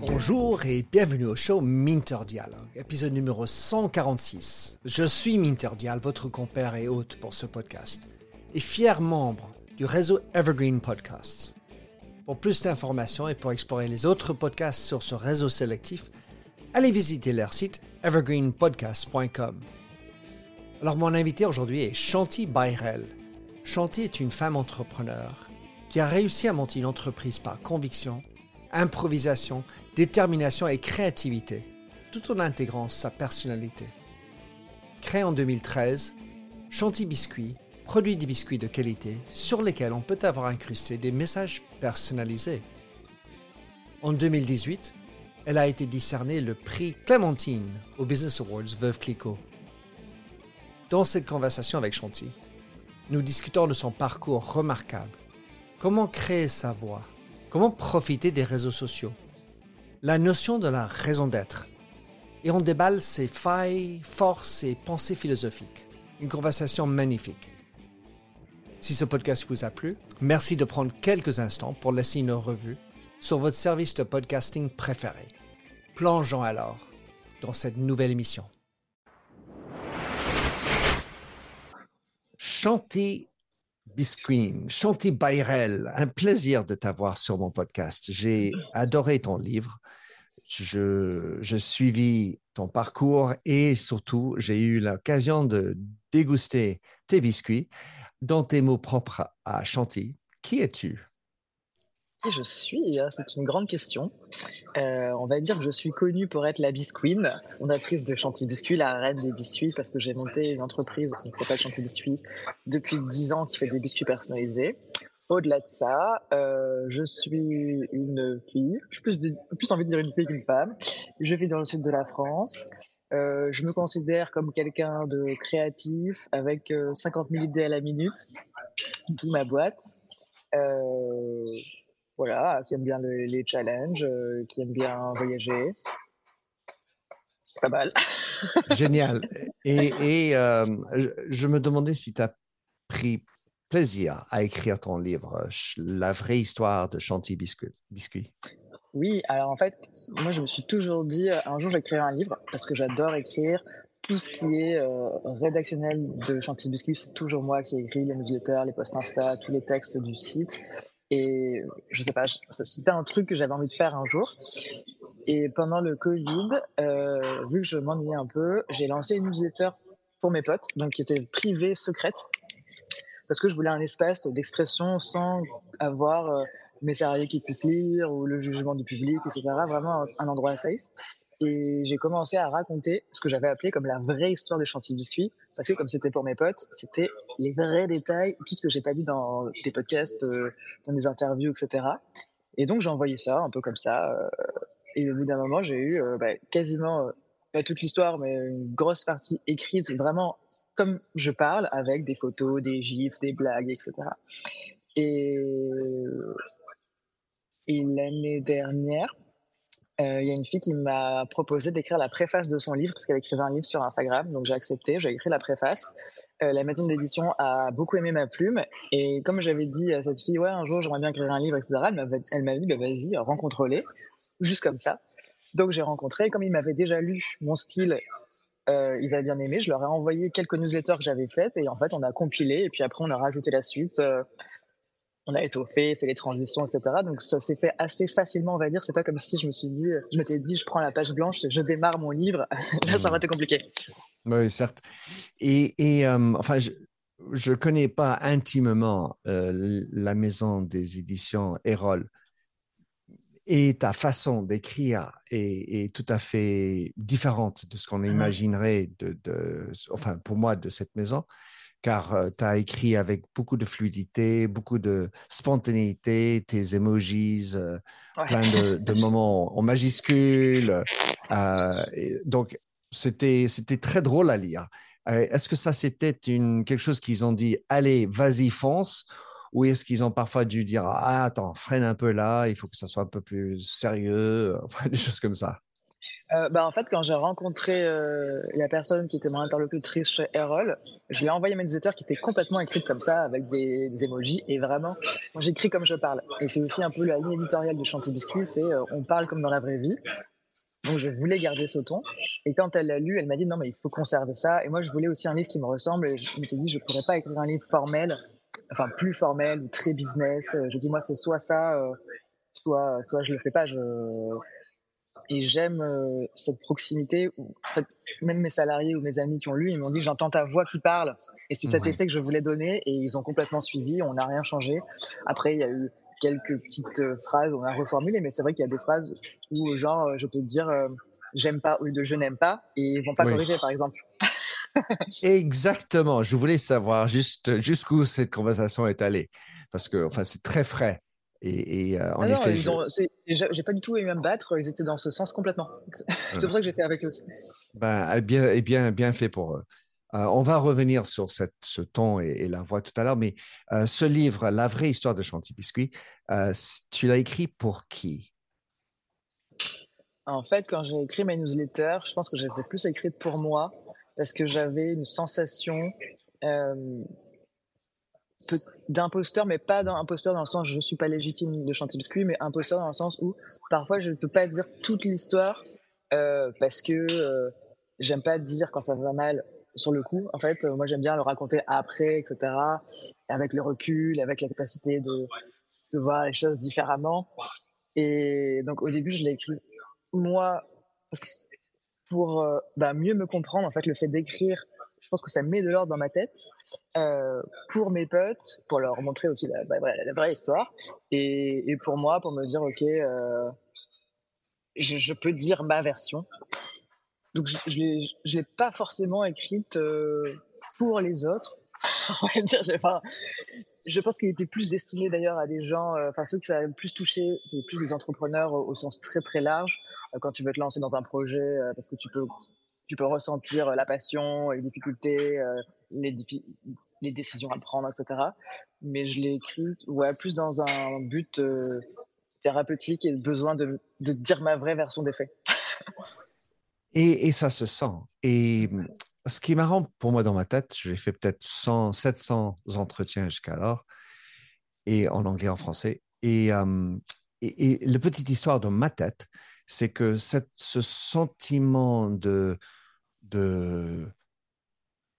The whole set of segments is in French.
Bonjour et bienvenue au show Minter Dialogue, épisode numéro 146. Je suis Minter Dial, votre compère et hôte pour ce podcast, et fier membre du réseau Evergreen Podcasts. Pour plus d'informations et pour explorer les autres podcasts sur ce réseau sélectif, allez visiter leur site evergreenpodcast.com. Alors mon invité aujourd'hui est Shanti Bayrel. Shanti est une femme entrepreneur qui a réussi à monter une entreprise par conviction, improvisation, détermination et créativité, tout en intégrant sa personnalité. Créé en 2013, Chanty Biscuit produit des biscuits de qualité sur lesquels on peut avoir incrusté des messages personnalisés. En 2018, elle a été décernée le prix Clémentine au Business Awards Veuve Clicquot. Dans cette conversation avec Chanty, nous discutons de son parcours remarquable Comment créer sa voix? Comment profiter des réseaux sociaux? La notion de la raison d'être. Et on déballe ses failles, forces et pensées philosophiques. Une conversation magnifique. Si ce podcast vous a plu, merci de prendre quelques instants pour laisser une revue sur votre service de podcasting préféré. Plongeons alors dans cette nouvelle émission. Chanter Bisqueen, Chanty Bayrel, un plaisir de t'avoir sur mon podcast. J'ai adoré ton livre. Je, je suivi ton parcours et surtout, j'ai eu l'occasion de déguster tes biscuits dans tes mots propres à Chanty. Qui es-tu? Je suis hein, C'est une grande question. Euh, on va dire que je suis connue pour être la bisqueen, fondatrice de Chanty Biscuit, la reine des biscuits, parce que j'ai monté une entreprise qui s'appelle Chanty Biscuit depuis 10 ans qui fait des biscuits personnalisés. Au-delà de ça, euh, je suis une fille, j'ai plus, envie de dire une fille qu'une femme. Je vis dans le sud de la France. Euh, je me considère comme quelqu'un de créatif avec 50 000 idées à la minute, tout ma boîte. Voilà, qui aime bien les challenges, euh, qui aime bien voyager. Pas mal. Génial. Et, euh, je me demandais si tu as pris plaisir à écrire ton livre, La vraie histoire de Chanty Biscuit. Oui, alors en fait, moi je me suis toujours dit, un jour j'écrirai un livre parce que j'adore écrire. Tout ce qui est euh, rédactionnel de Chanty Biscuit, c'est toujours moi qui écris les newsletters, les posts Insta, tous les textes du site. Et je sais pas, c'était un truc que j'avais envie de faire un jour. Et pendant le Covid, euh, vu que je m'ennuyais un peu, j'ai lancé une newsletter pour mes potes, donc qui était privée, secrète, parce que je voulais un espace d'expression sans avoir euh, mes salariés qui puissent lire ou le jugement du public, etc. Vraiment un endroit safe. Et j'ai commencé à raconter ce que j'avais appelé comme la vraie histoire de Chantilly Biscuit, parce que comme c'était pour mes potes, c'était les vrais détails, tout ce que j'ai pas dit dans des podcasts, euh, dans des interviews, etc. Et donc j'ai envoyé ça un peu comme ça. Euh, et au bout d'un moment, j'ai eu euh, bah, quasiment pas toute l'histoire, mais une grosse partie écrite, vraiment comme je parle, avec des photos, des gifs, des blagues, etc. Et, l'année dernière, il y a une fille qui m'a proposé d'écrire la préface de son livre parce qu'elle écrivait un livre sur Instagram. Donc j'ai accepté, j'ai écrit la préface. Euh, la maison d'édition a beaucoup aimé ma plume. Et comme j'avais dit à cette fille, ouais, un jour j'aimerais bien écrire un livre, etc., elle m'a dit, bah, vas-y, rencontre-les, juste comme ça. Donc j'ai rencontré, comme ils m'avaient déjà lu mon style, euh, ils avaient bien aimé, je leur ai envoyé quelques newsletters que j'avais faites et en fait on a compilé et puis après on a rajouté la suite on a étoffé, fait les transitions, etc. Donc ça s'est fait assez facilement, on va dire. C'est pas comme si je me suis dit, je m'étais dit, je prends la page blanche, je démarre mon livre. Là, ça aurait été compliqué. Oui, certes. Et, euh, enfin, je ne connais pas intimement euh, la maison des éditions Erol. Et ta façon d'écrire est, tout à fait différente de ce qu'on mmh imaginerait, de, de, enfin, pour moi, de cette maison car tu as écrit avec beaucoup de fluidité, beaucoup de spontanéité, tes emojis, plein de, moments en majuscules. donc, c'était, très drôle à lire. Est-ce que ça, c'était quelque chose qu'ils ont dit, allez, vas-y, fonce ou est-ce qu'ils ont parfois dû dire, ah, attends, freine un peu là, il faut que ça soit un peu plus sérieux, des choses comme ça? Euh, bah, en fait, quand j'ai rencontré euh, la personne qui était mon interlocutrice chez Errol, je lui ai envoyé mes newsletter qui était complètement écrite comme ça, avec des, des emojis. Et vraiment, j'écris comme je parle. Et c'est aussi un peu la ligne éditoriale de Chanty Biscuit, c'est euh, on parle comme dans la vraie vie. Donc je voulais garder ce ton. Et quand elle l'a lu, elle m'a dit non mais il faut conserver ça. Et moi je voulais aussi un livre qui me ressemble. Et je me suis dit je pourrais pas écrire un livre formel, enfin plus formel ou très business. Je dis moi c'est soit ça, soit soit je le fais pas. Et j'aime euh, cette proximité où en fait, même mes salariés ou mes amis qui ont lu, ils m'ont dit j'entends ta voix qui parle. Et c'est cet effet que je voulais donner et ils ont complètement suivi, on n'a rien changé. Après, il y a eu quelques petites euh, phrases, on a reformulé, mais c'est vrai qu'il y a des phrases où, genre, euh, je peux te dire j'aime pas ou de je n'aime pas et ils vont pas corriger, par exemple. Exactement. Je voulais savoir juste jusqu'où cette conversation est allée parce que enfin c'est très frais. Et, euh, en ah effet, j'ai pas du tout aimé me battre. Ils étaient dans ce sens complètement. c'est pour ça que j'ai fait avec eux aussi. Ben, bien, bien, bien fait pour eux. Euh, on va revenir sur cette, ce ton et, la voix tout à l'heure, mais euh, ce livre, La vraie histoire de Chanty Biscuit, tu l'as écrit pour qui? En fait, quand j'ai écrit mes newsletters, je pense que je les ai plus écrites pour moi parce que j'avais une sensation d'imposteur, mais pas d'imposteur dans le sens je suis pas légitime de chanter biscuit, mais imposteur dans le sens où parfois je ne peux pas dire toute l'histoire euh, parce que euh, j'aime pas dire quand ça va mal sur le coup. En fait, euh, moi j'aime bien le raconter après, etc. Avec le recul, avec la capacité de, voir les choses différemment. Et donc au début, je l'ai écrit moi pour bah, mieux me comprendre. En fait, le fait d'écrire pense que ça met de l'ordre dans ma tête euh, pour mes potes, pour leur montrer aussi la, vraie histoire, et, pour moi, pour me dire, ok, euh, je, peux dire ma version. Donc je ne l'ai pas forcément écrite euh, pour les autres. je pense qu'il était plus destiné d'ailleurs à des gens, enfin ceux que ça plus touché, c'est plus des entrepreneurs au, sens très très large. Quand tu veux te lancer dans un projet, parce que tu peux tu peux ressentir euh, la passion, les difficultés, euh, les, décisions à prendre, etc. Mais je l'ai écrit ouais, plus dans un but euh, thérapeutique et besoin de, de, dire ma vraie version des faits. et, et, ça se sent. Et ce qui est marrant pour moi dans ma tête, j'ai fait peut-être 100, 700 entretiens jusqu'alors, et en anglais, en français. Et, et, et la petite histoire dans ma tête, c'est que cette, ce sentiment de de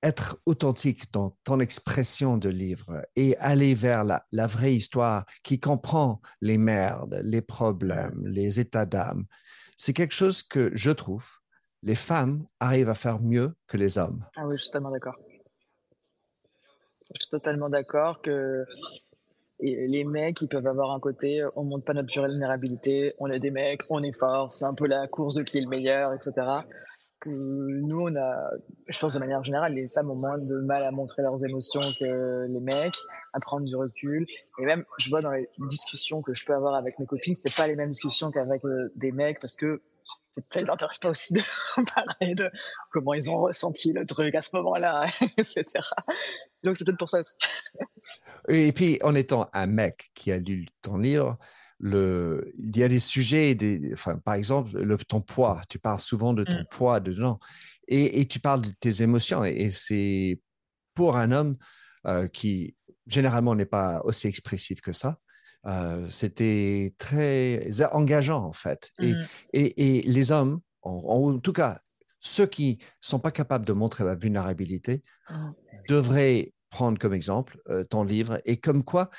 être authentique dans ton expression de livre et aller vers la, vraie histoire qui comprend les merdes, les problèmes, les états d'âme, c'est quelque chose que je trouve les femmes arrivent à faire mieux que les hommes. Ah oui, je suis totalement d'accord. Je suis totalement d'accord que les mecs, ils peuvent avoir un côté, on montre pas notre vulnérabilité, on est des mecs, on est fort, c'est un peu la course de qui est le meilleur, etc nous, on a, je pense de manière générale, les femmes ont moins de mal à montrer leurs émotions que les mecs, à prendre du recul. Et même, je vois dans les discussions que je peux avoir avec mes copines, c'est pas les mêmes discussions qu'avec euh, des mecs parce que ça les intéresse pas aussi de parler de comment ils ont ressenti le truc à ce moment-là, etc. Donc c'est peut-être pour ça. Et puis, en étant un mec qui a lu ton livre, le, il y a des sujets, des, enfin, par exemple, le, ton poids. Tu parles souvent de ton mmh. poids dedans. Et, et, tu parles de tes émotions. Et, c'est pour un homme euh, qui, généralement, n'est pas aussi expressif que ça. Euh, c'était très engageant, en fait. Mmh. Et, et, les hommes, en, tout cas, ceux qui sont pas capables de montrer la vulnérabilité, mmh. devraient prendre comme exemple euh, ton livre et comme quoi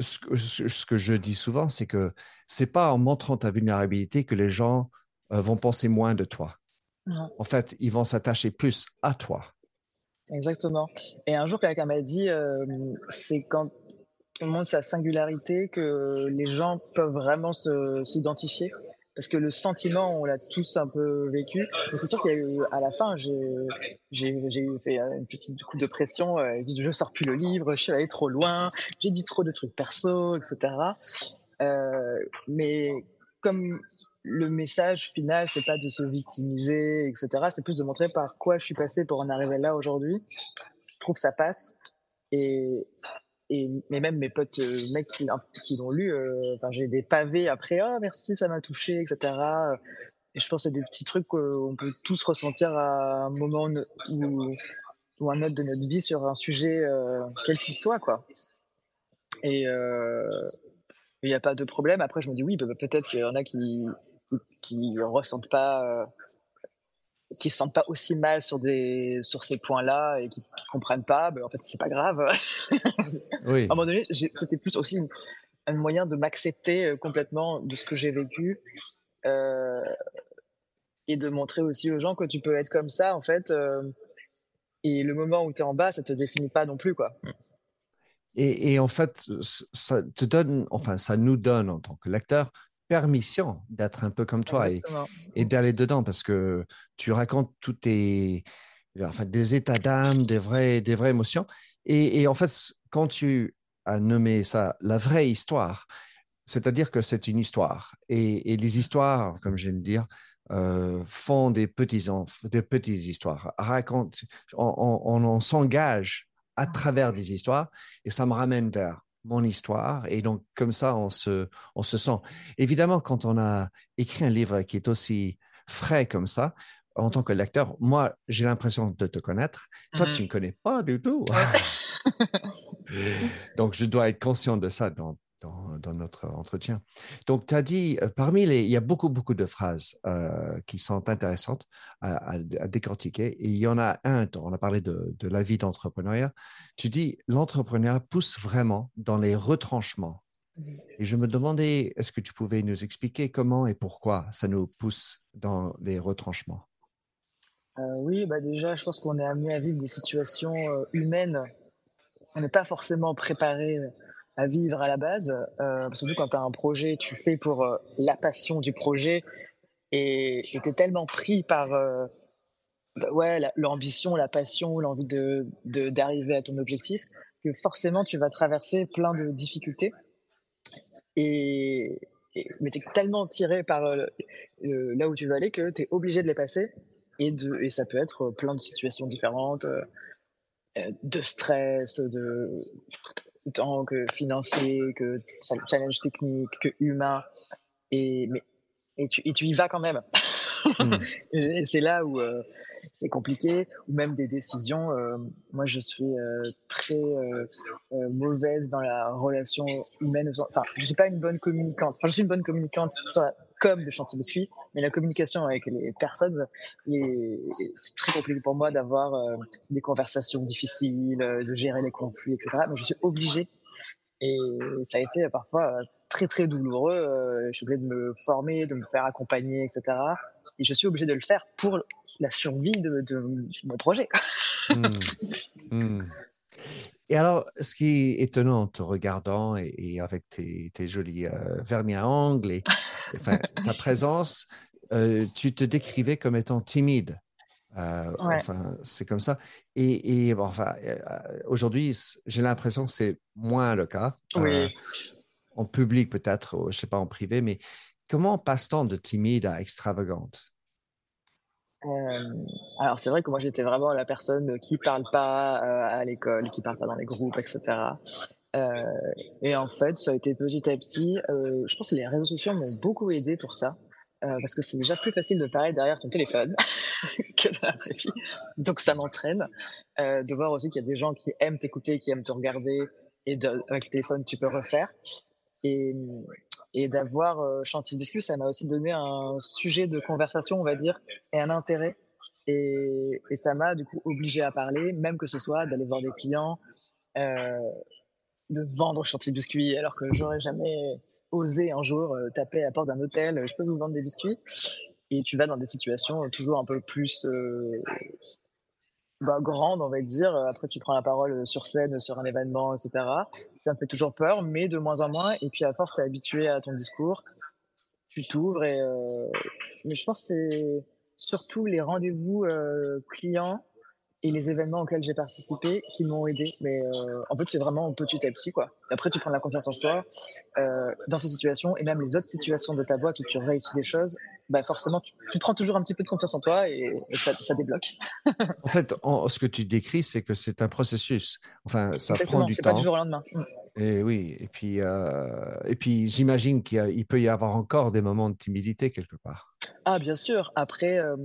ce que, je dis souvent, c'est que c'est pas en montrant ta vulnérabilité que les gens euh, vont penser moins de toi. En fait, ils vont s'attacher plus à toi. Exactement. Et un jour, quelqu'un m'a dit, euh, c'est quand on montre sa singularité que les gens peuvent vraiment s'identifier parce que le sentiment, on l'a tous un peu vécu. c'est sûr qu'à la fin, j'ai fait une petite coup de pression. Euh, je sors plus le livre, je suis allé trop loin, j'ai dit trop de trucs perso, etc. Euh, mais comme le message final, c'est pas de se victimiser, etc. C'est plus de montrer par quoi je suis passé pour en arriver là aujourd'hui. Je trouve que ça passe. Et, et mais même mes potes euh, mecs qui, l'ont lu, euh, j'ai des pavés après, oh merci, ça m'a touché, etc. et je pense c'est des petits trucs qu'on peut tous ressentir à un moment ou, ou un autre de notre vie sur un sujet, quel qu'il soit, quoi. Et il n'y a pas de problème. Après, je me dis oui, peut-être qu'il y en a qui qui ressentent pas, qui se sentent pas aussi mal sur des sur ces points-là et qui, qui comprennent pas. Ben, en fait, c'est pas grave. oui. à un moment donné, c'était plus aussi un moyen de m'accepter complètement de ce que j'ai vécu. et de montrer aussi aux gens que tu peux être comme ça, en fait. et le moment où tu es en bas, ça te définit pas non plus, quoi. Et, en fait, ça te donne, enfin, ça nous donne en tant que lecteur permission d'être un peu comme toi et, d'aller dedans parce que tu racontes tous tes, enfin, des états d'âme, des vraies, des vraies émotions. Et, en fait, quand tu as nommé ça la vraie histoire, c'est-à-dire que c'est une histoire. Et, les histoires, comme de dire, euh, font des petits des petites histoires, racontent, on s'engage à travers des histoires et ça me ramène vers mon histoire et donc comme ça on se, on se sent. Évidemment, quand on a écrit un livre qui est aussi frais comme ça, en tant que lecteur, moi j'ai l'impression de te connaître. Toi, tu ne mmh me connais pas du tout. donc je dois être conscient de ça dans, dans, notre entretien. Donc, tu as dit, euh, parmi les, il y a beaucoup, beaucoup de phrases euh, qui sont intéressantes à, décortiquer. Et il y en a un, on a parlé de, de la vie d'entrepreneuriat. Tu dis, l'entrepreneuriat pousse vraiment dans les retranchements. Et je me demandais, est-ce que tu pouvais nous expliquer comment et pourquoi ça nous pousse dans les retranchements? Euh, Oui, bah déjà, je pense qu'on est amené à vivre des situations humaines. On n'est pas forcément préparé à vivre à la base. Euh, surtout quand tu as un projet, tu fais pour euh, la passion du projet et tu es tellement pris par euh, bah ouais, l'ambition, la, passion, l'envie d'arriver de, d'arriver à ton objectif que forcément tu vas traverser plein de difficultés. Et, mais tu es tellement tiré par là où tu veux aller que tu es obligé de les passer. Et, de, et ça peut être plein de situations différentes, de stress, de tant que financier, que challenge technique, que humain. Et, mais, et, tu, et tu y vas quand même. Mmh. et, c'est là où euh, c'est compliqué, ou même des décisions. Euh, moi, je suis euh, très mauvaise dans la relation humaine. Enfin, je suis pas une bonne communicante. Enfin, je suis une bonne communicante comme de Chantier Biscuit, mais la communication avec les personnes, c'est très compliqué pour moi d'avoir euh, des conversations difficiles, euh, de gérer les conflits, etc. Mais je suis obligée. Et ça a été parfois très très douloureux. Euh, je suis obligée de me former, de me faire accompagner, etc. Et je suis obligée de le faire pour la survie de, mon projet. Mmh. Et alors, ce qui est étonnant en te regardant et, avec tes, jolis euh, vernis à ongles et ta présence, euh, tu te décrivais comme étant timide. Euh, enfin, c'est comme ça. Et, enfin, aujourd'hui, j'ai l'impression que c'est moins le cas. Oui. en public peut-être, je sais pas en privé, mais comment passe-t-on de timide à extravagante? Euh, alors c'est vrai que moi j'étais vraiment la personne qui parle pas à l'école, qui parle pas dans les groupes, etc. Euh, et en fait, ça a été petit à petit. Euh, je pense que les réseaux sociaux m'ont beaucoup aidé pour ça, euh, parce que c'est déjà plus facile de parler derrière ton téléphone que dans la vraie. Donc ça m'entraîne de voir aussi qu'il y a des gens qui aiment t'écouter, qui aiment te regarder, et avec le téléphone tu peux refaire. Et, et d'avoir euh, Chantier Discus, ça m'a aussi donné un sujet de conversation, on va dire, et un intérêt. Et, ça m'a du coup obligé à parler, même que ce soit d'aller voir des clients, euh, de vendre Chantier Biscuit, alors que j'aurais jamais osé un jour euh, taper à la porte d'un hôtel, je peux vous vendre des biscuits. Et tu vas dans des situations toujours un peu plus euh, bah, grande, on va dire. Après, tu prends la parole sur scène, sur un événement, etc. Ça me fait toujours peur, mais de moins en moins. Et puis, à force, tu es habitué à ton discours, tu t'ouvres. Et, euh... Mais je pense que c'est surtout les rendez-vous euh, clients et les événements auxquels j'ai participé qui m'ont aidé. Mais euh, en fait, c'est vraiment petit à petit. Quoi. Après, tu prends la confiance en toi euh, dans ces situations et même les autres situations de ta boîte où tu réussis des choses. Bah forcément, tu, prends toujours un petit peu de confiance en toi et, ça, ça, débloque. en fait, ce que tu décris, c'est que c'est un processus. Enfin, ça prend du temps. Pas du jour au lendemain. Et oui, et puis, euh, et puis j'imagine qu'il peut y avoir encore des moments de timidité quelque part. Ah, bien sûr. Après, euh,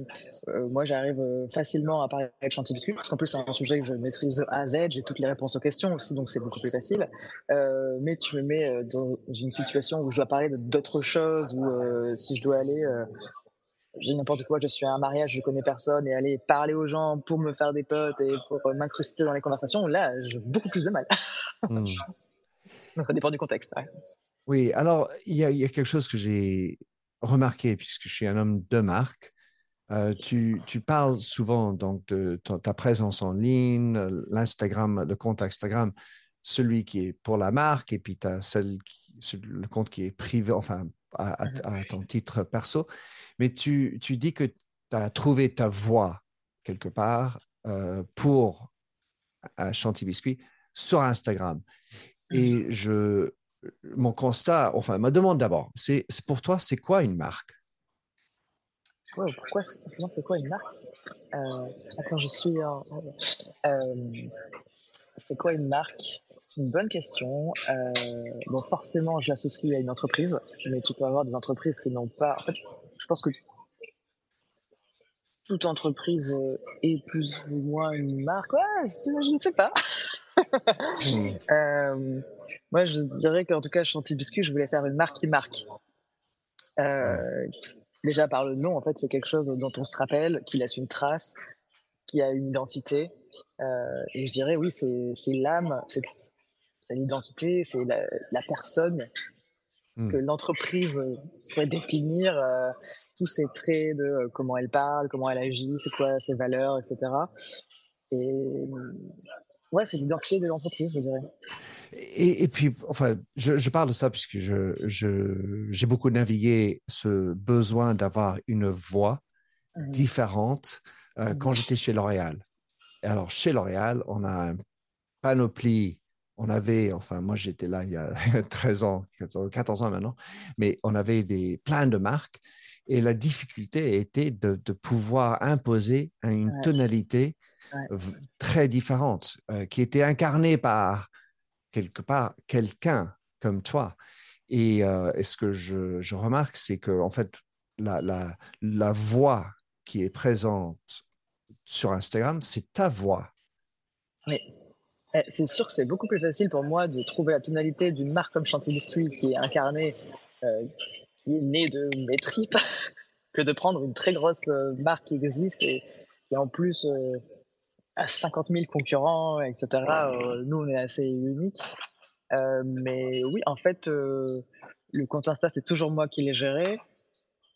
euh, moi, j'arrive facilement à parler avec Chanty Biscuit, parce qu'en plus, c'est un sujet que je maîtrise de A à Z, j'ai toutes les réponses aux questions aussi, donc c'est beaucoup plus facile. mais tu me mets dans une situation où je dois parler d'autres choses, ou si je dois aller j'ai n'importe quoi, je suis à un mariage, je connais personne, et aller parler aux gens pour me faire des potes et pour m'incruster dans les conversations, là, j'ai beaucoup plus de mal. Hmm. ça dépend du contexte. Oui, alors il y, a, quelque chose que j'ai remarqué, puisque je suis un homme de marque. Euh, tu, tu, parles souvent donc de ta, présence en ligne, l'Instagram, le compte Instagram, celui qui est pour la marque, et puis tu as celle le compte qui est privé, enfin à, ton titre perso. Mais tu, tu dis que tu as trouvé ta voix quelque part euh, pour Chanty Biscuit sur Instagram. Et je, mon constat, enfin, ma demande d'abord, c'est pour toi, c'est quoi une marque? Pourquoi c'est quoi une marque? Euh, Attends, je suis euh, c'est quoi une marque? Une bonne question. Euh, bon, forcément, je l'associe à une entreprise, mais tu peux avoir des entreprises qui n'ont pas. En fait, je pense que toute entreprise est plus ou moins une marque. Ouais, je ne sais pas. Euh, moi, je dirais qu'en tout cas, Chanty Biscuit, je voulais faire une marque qui marque. Euh, déjà par le nom, en fait, c'est quelque chose dont on se rappelle, qui laisse une trace, qui a une identité. Euh, et je dirais, oui, c'est l'âme, c'est l'identité, c'est la, personne hmm. que l'entreprise pourrait définir, tous ces traits de comment elle parle, comment elle agit, c'est quoi ses valeurs, etc. Et Ouais, c'est l'identité de l'entreprise, je dirais. Et, puis, enfin, je, parle de ça puisque je, j'ai beaucoup navigué ce besoin d'avoir une voix mmh. différente euh, mmh. quand j'étais chez L'Oréal. Alors, chez L'Oréal, on a un panoplie. On avait, enfin, moi j'étais là il y a 13 ans, 14, ans maintenant, mais on avait des, plein de marques et la difficulté était de, de pouvoir imposer une tonalité très différente, euh, qui était incarnée par quelque part quelqu'un comme toi. Et, euh, ce que je, remarque, c'est que en fait, la, la, la voix qui est présente sur Instagram, c'est ta voix. Oui. Eh, c'est sûr que c'est beaucoup plus facile pour moi de trouver la tonalité d'une marque comme Chantilly qui est incarnée, euh, qui est née de mes tripes, que de prendre une très grosse marque qui existe et qui en plus à 50 000 concurrents, etc. Euh, nous, on est assez unique. Euh, mais oui, en fait, euh, le compte Insta, c'est toujours moi qui l'ai géré.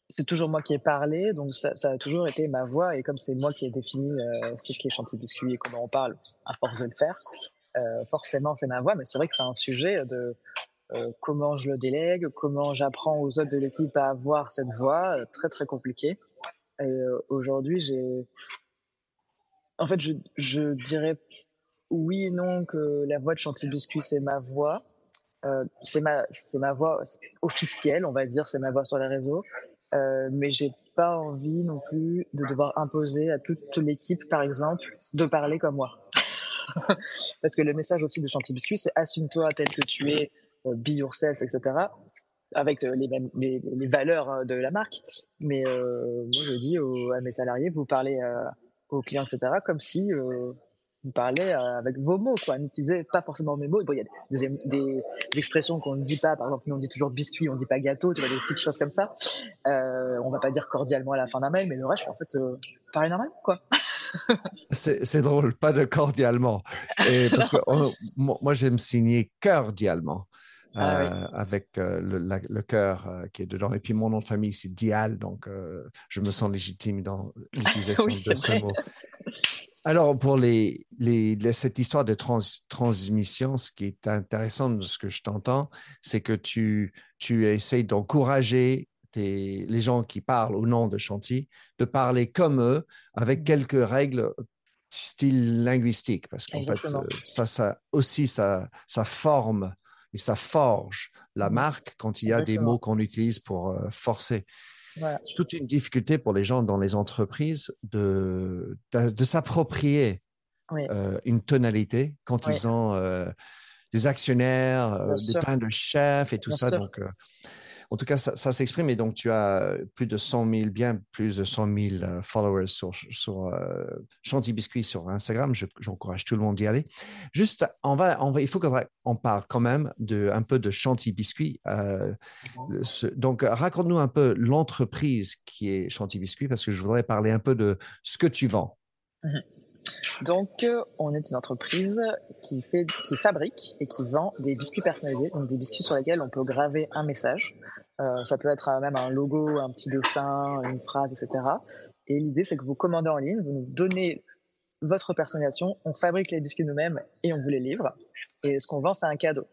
C'est toujours moi qui ai parlé. Donc, ça, a toujours été ma voix. Et comme c'est moi qui ai défini ce qui est Chantilly Biscuit et comment on parle, à force de le faire, forcément, c'est ma voix. Mais c'est vrai que c'est un sujet de comment je le délègue, comment j'apprends aux autres de l'équipe à avoir cette voix. très, très compliqué. Et aujourd'hui, j'ai en fait, je, dirais oui et non que la voix de Chantilly Biscuit, c'est ma voix. Euh, c'est ma, ma voix officielle, on va dire, c'est ma voix sur les réseaux. Euh, mais j'ai pas envie non plus de devoir imposer à toute l'équipe, par exemple, de parler comme moi. Parce que le message aussi de Chantilly Biscuit, c'est assume-toi tel que tu es, euh, be yourself, etc. Avec euh, les, mêmes, les, valeurs de la marque. Mais moi, je dis à mes salariés, vous parlez aux clients, etc., comme si euh, vous parlez euh, avec vos mots, quoi. N'utilisez pas forcément mes mots. il y a des, expressions qu'on ne dit pas. Par exemple, nous, on dit toujours biscuit, on ne dit pas gâteau, des petites choses comme ça. Euh, on va pas dire cordialement à la fin d'un mail, mais le reste, en fait, euh, parler normal, quoi. c'est drôle, pas de cordialement. Parce que moi, j'aime signer cordialement. Ah euh, avec euh, le, cœur euh, qui est dedans. Et puis mon nom de famille, c'est Dial, donc je me sens légitime dans l'utilisation de ce mot. Alors, pour les, les, cette histoire de transmission, ce qui est intéressant de ce que je t'entends, c'est que tu, tu essayes d'encourager les gens qui parlent au nom de Chanty de parler comme eux, avec quelques règles style linguistique, parce qu'en fait, ça, ça aussi, ça, ça forme et ça forge la mmh. marque quand il y a des mots qu'on utilise pour euh, forcer. Toute une difficulté pour les gens dans les entreprises de, de, s'approprier euh, une tonalité quand ils ont, euh, des actionnaires, des pains de chef et tout ça. Donc, en tout cas, ça, s'exprime. Et donc, tu as plus de 100 000, bien plus de 100 000 euh, followers sur, sur euh, Chanty Biscuit sur Instagram. J'encourage tout le monde d'y aller. Juste, on va, on va, il faut qu'on parle quand même de, un peu de Chanty Biscuit. Euh, donc, raconte-nous un peu l'entreprise qui est Chanty Biscuit parce que je voudrais parler un peu de ce que tu vends. Mhm. Donc, on est une entreprise qui, fait, qui fabrique et qui vend des biscuits personnalisés, donc des biscuits sur lesquels on peut graver un message. Euh, ça peut être même un logo, un petit dessin, une phrase, etc. Et l'idée, c'est que vous commandez en ligne, vous nous donnez votre personnalisation, on fabrique les biscuits nous-mêmes et on vous les livre. Et ce qu'on vend, c'est un cadeau.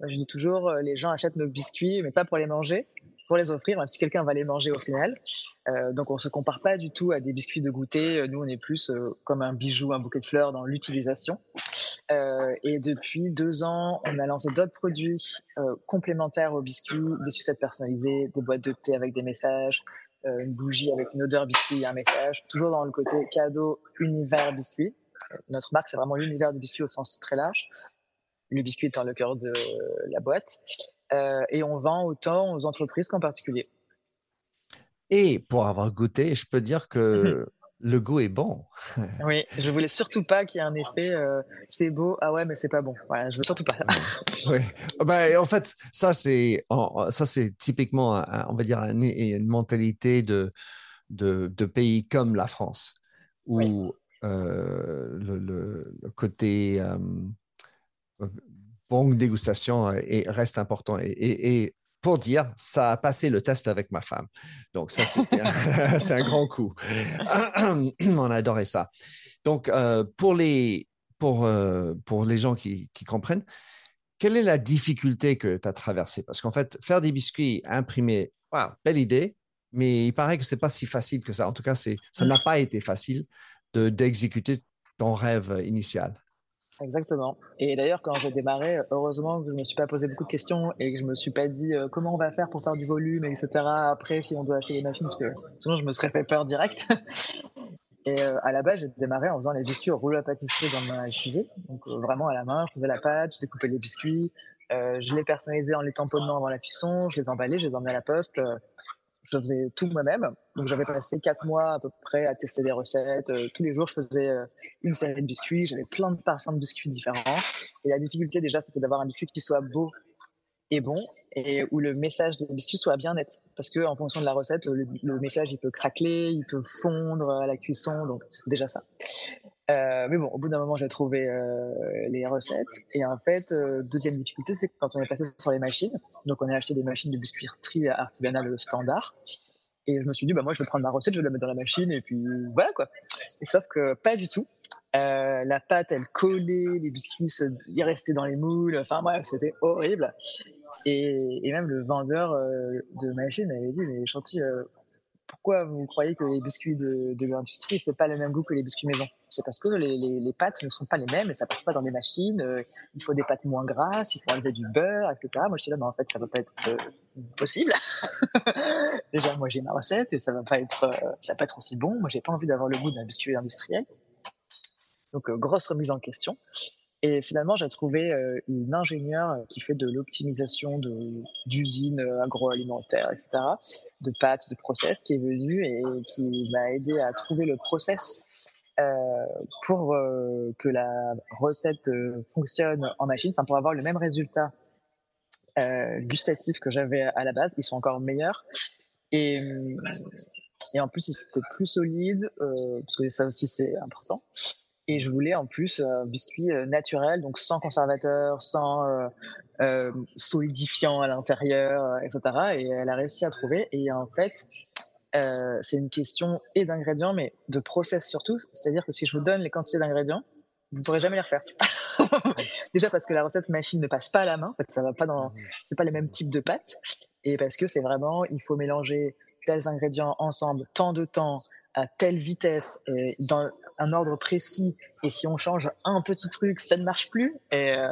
Je dis toujours, euh, les gens achètent nos biscuits, mais pas pour les manger, pour les offrir, même si quelqu'un va les manger au final. Euh, donc on se compare pas du tout à des biscuits de goûter. Nous, on est plus euh, comme un bijou, un bouquet de fleurs dans l'utilisation. Euh, et depuis deux ans, on a lancé d'autres produits euh, complémentaires aux biscuits, des sucettes personnalisées, des boîtes de thé avec des messages, euh, une bougie avec une odeur biscuit et un message, toujours dans le côté cadeau, univers biscuit. Notre marque, c'est vraiment l'univers du biscuit au sens très large. Le biscuit étant le cœur de la boîte. Euh, et on vend autant aux entreprises qu'en particulier. Et pour avoir goûté, je peux dire que le goût est bon. oui, je voulais surtout pas qu'il y ait un effet euh, c'est beau, ah ouais, mais c'est pas bon. Voilà, je veux surtout pas. oui. Ben, en fait, ça c'est ça c'est typiquement, on va dire, une, mentalité de, de, pays comme la France, où euh, le, côté euh, bonne dégustation et reste important. Et, pour dire, ça a passé le test avec ma femme. Donc ça, c'est un grand coup. On a adoré ça. Donc euh, pour, les, pour, euh, pour les gens qui, comprennent, quelle est la difficulté que tu as traversée? Parce qu'en fait, faire des biscuits imprimés, belle idée, mais il paraît que c'est pas si facile que ça. En tout cas, ça n'a pas été facile d'exécuter ton rêve initial. Exactement. Et d'ailleurs, quand j'ai démarré, heureusement que je ne me suis pas posé beaucoup de questions et que je me suis pas dit euh, comment on va faire pour faire du volume, etc. Après, si on doit acheter des machines, parce que sinon je me serais fait peur direct. et euh, à la base, j'ai démarré en faisant les biscuits au rouleau à pâtisserie dans ma fusée. Donc euh, vraiment à la main, je faisais la pâte, je découpais les biscuits, je les personnalisais en les tamponnant avant la cuisson, je les emballais, je les emmenais à la poste je faisais tout moi-même. Donc j'avais passé quatre mois à peu près à tester des recettes. Euh, tous les jours, je faisais euh, une série de biscuits. J'avais plein de parfums de biscuits différents. Et la difficulté déjà, c'était d'avoir un biscuit qui soit beau et bon et où le message des biscuits soit bien net. Parce que en fonction de la recette, le, le message il peut craquer, il peut fondre à la cuisson. Donc déjà ça. Euh, mais bon, au bout d'un moment, j'ai trouvé euh, les recettes. Et en fait, euh, deuxième difficulté, c'est quand on est passé sur les machines. Donc, on a acheté des machines de biscuiterie artisanale standard. Et je me suis dit, bah, moi, je vais prendre ma recette, je vais la mettre dans la machine, et puis voilà, quoi. Et sauf que pas du tout. la pâte, elle collait, les biscuits, ils restaient dans les moules. Enfin, bref, c'était horrible. Et, même le vendeur de machine avait dit, mais Chanty, pourquoi vous croyez que les biscuits de, de l'industrie, c'est pas le même goût que les biscuits maison? C'est parce que les, pâtes ne sont pas les mêmes et ça passe pas dans les machines. Euh, il faut des pâtes moins grasses, il faut enlever du beurre, etc. Moi, je suis là, mais en fait, ça va pas être euh, possible. Déjà, moi, j'ai ma recette et ça va pas être, euh, ça va pas être aussi bon. Moi, j'ai pas envie d'avoir le goût d'un biscuit industriel. Donc, grosse remise en question. Et finalement, j'ai trouvé euh, une ingénieure qui fait de l'optimisation d'usines euh, agroalimentaires, etc., de pâtes, de process, qui est venue et qui m'a aidé à trouver le process euh, pour euh, que la recette fonctionne en machine, pour avoir le même résultat gustatif que j'avais à la base. Ils sont encore meilleurs. Et, et en plus, c'était plus solide, parce que ça aussi c'est important. Et je voulais en plus un biscuit euh, naturel, donc sans conservateur, sans euh, euh, solidifiant à l'intérieur, etc. Et elle a réussi à trouver. Et en fait, euh, c'est une question et d'ingrédients, mais de process surtout. C'est-à-dire que si je vous donne les quantités d'ingrédients, vous ne pourrez jamais les refaire. Déjà parce que la recette machine ne passe pas à la main. En fait, ça va pas dans, mmh. c'est pas les mêmes types de pâtes. Et parce que c'est vraiment, il faut mélanger tels ingrédients ensemble tant de temps à telle vitesse et dans un ordre précis et si on change un petit truc ça ne marche plus et, euh,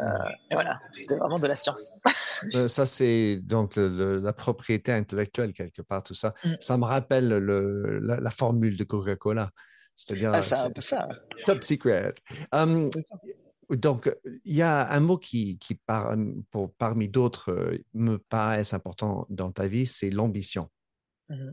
voilà. C'était vraiment de la science. Euh, ça c'est donc la propriété intellectuelle quelque part tout ça. Mm. ça me rappelle le, la, formule de Coca-Cola. C'est-à-dire ah, ça top secret. Um, donc, il y a un mot qui, qui par, pour, parmi d'autres, euh, me paraît important dans ta vie, c'est l'ambition. Mm-hmm.